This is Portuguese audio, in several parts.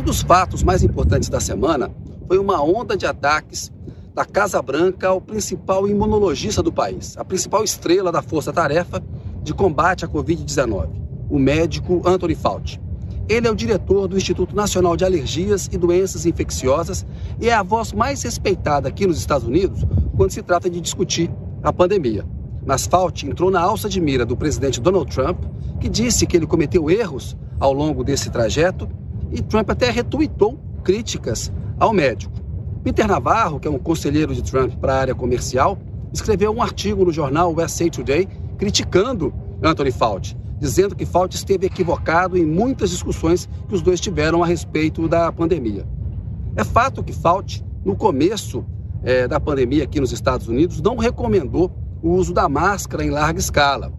Um dos fatos mais importantes da semana foi uma onda de ataques da Casa Branca ao principal imunologista do país, a principal estrela da força-tarefa de combate à Covid-19, o médico Anthony Fauci. Ele é o diretor do Instituto Nacional de Alergias e Doenças Infecciosas e é a voz mais respeitada aqui nos Estados Unidos quando se trata de discutir a pandemia. Mas Fauci entrou na alça de mira do presidente Donald Trump, que disse que ele cometeu erros ao longo desse trajeto, e Trump até retuitou críticas ao médico. Peter Navarro, que é um conselheiro de Trump para a área comercial, escreveu um artigo no jornal USA Today criticando Anthony Fauci, dizendo que Fauci esteve equivocado em muitas discussões que os dois tiveram a respeito da pandemia. É fato que Fauci, no começo é, da pandemia aqui nos Estados Unidos, não recomendou o uso da máscara em larga escala.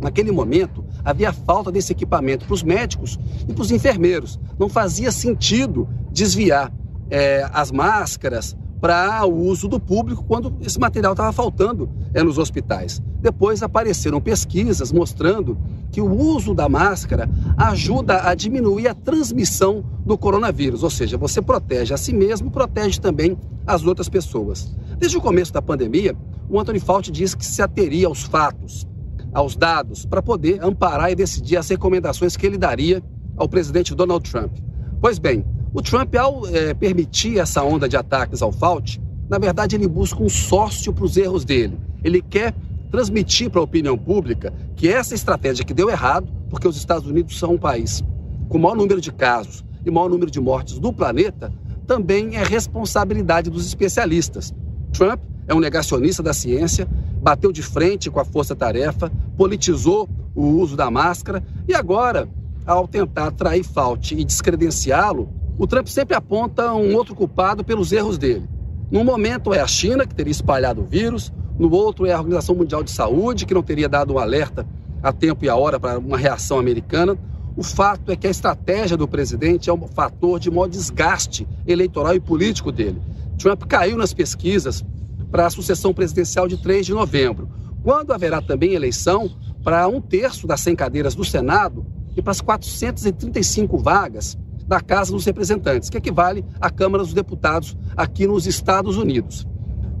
Naquele momento, havia falta desse equipamento para os médicos e para os enfermeiros. Não fazia sentido desviar é, as máscaras para o uso do público quando esse material estava faltando é, nos hospitais. Depois apareceram pesquisas mostrando que o uso da máscara ajuda a diminuir a transmissão do coronavírus, ou seja, você protege a si mesmo protege também as outras pessoas. Desde o começo da pandemia, o Anthony Fauci disse que se ateria aos fatos, aos dados, para poder amparar e decidir as recomendações que ele daria ao presidente Donald Trump. Pois bem, o Trump, ao é, permitir essa onda de ataques ao Fauci, na verdade ele busca um sócio para os erros dele. Ele quer transmitir para a opinião pública que essa estratégia que deu errado, porque os Estados Unidos são um país com o maior número de casos e maior número de mortes do planeta, também é responsabilidade dos especialistas. Trump é um negacionista da ciência, bateu de frente com a força-tarefa, politizou o uso da máscara e agora, ao tentar atrair Fauci e descredenciá-lo, o Trump sempre aponta um outro culpado pelos erros dele. Num momento é a China, que teria espalhado o vírus, no outro é a Organização Mundial de Saúde, que não teria dado um alerta a tempo e a hora para uma reação americana. O fato é que a estratégia do presidente é um fator de maior desgaste eleitoral e político dele. Trump caiu nas pesquisas para a sucessão presidencial de 3 de novembro, quando haverá também eleição para um terço das 100 cadeiras do Senado e para as 435 vagas da Casa dos Representantes, que equivale à Câmara dos Deputados aqui nos Estados Unidos.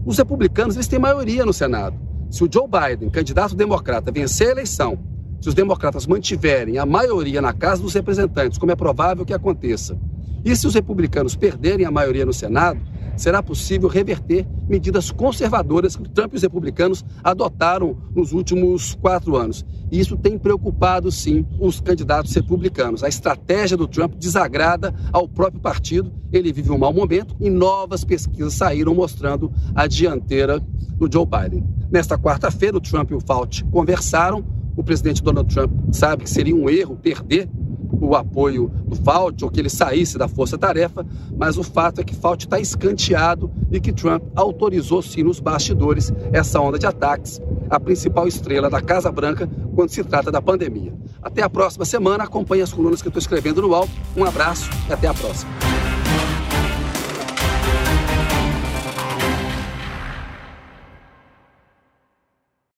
Os republicanos eles têm maioria no Senado. Se o Joe Biden, candidato democrata, vencer a eleição, se os democratas mantiverem a maioria na Casa dos Representantes, como é provável que aconteça, e se os republicanos perderem a maioria no Senado, será possível reverter medidas conservadoras que Trump e os republicanos adotaram nos últimos quatro anos. E isso tem preocupado, sim, os candidatos republicanos. A estratégia do Trump desagrada ao próprio partido. Ele vive um mau momento e novas pesquisas saíram mostrando a dianteira do Joe Biden. Nesta quarta-feira, o Trump e o Fauci conversaram. O presidente Donald Trump sabe que seria um erro perder o apoio do Fauci ou que ele saísse da força-tarefa, mas o fato é que Fauci está escanteado e que Trump autorizou sim nos bastidores essa onda de ataques à principal estrela da Casa Branca quando se trata da pandemia. Até a próxima semana, acompanhe as colunas que eu estou escrevendo no UOL. Um abraço e até a próxima.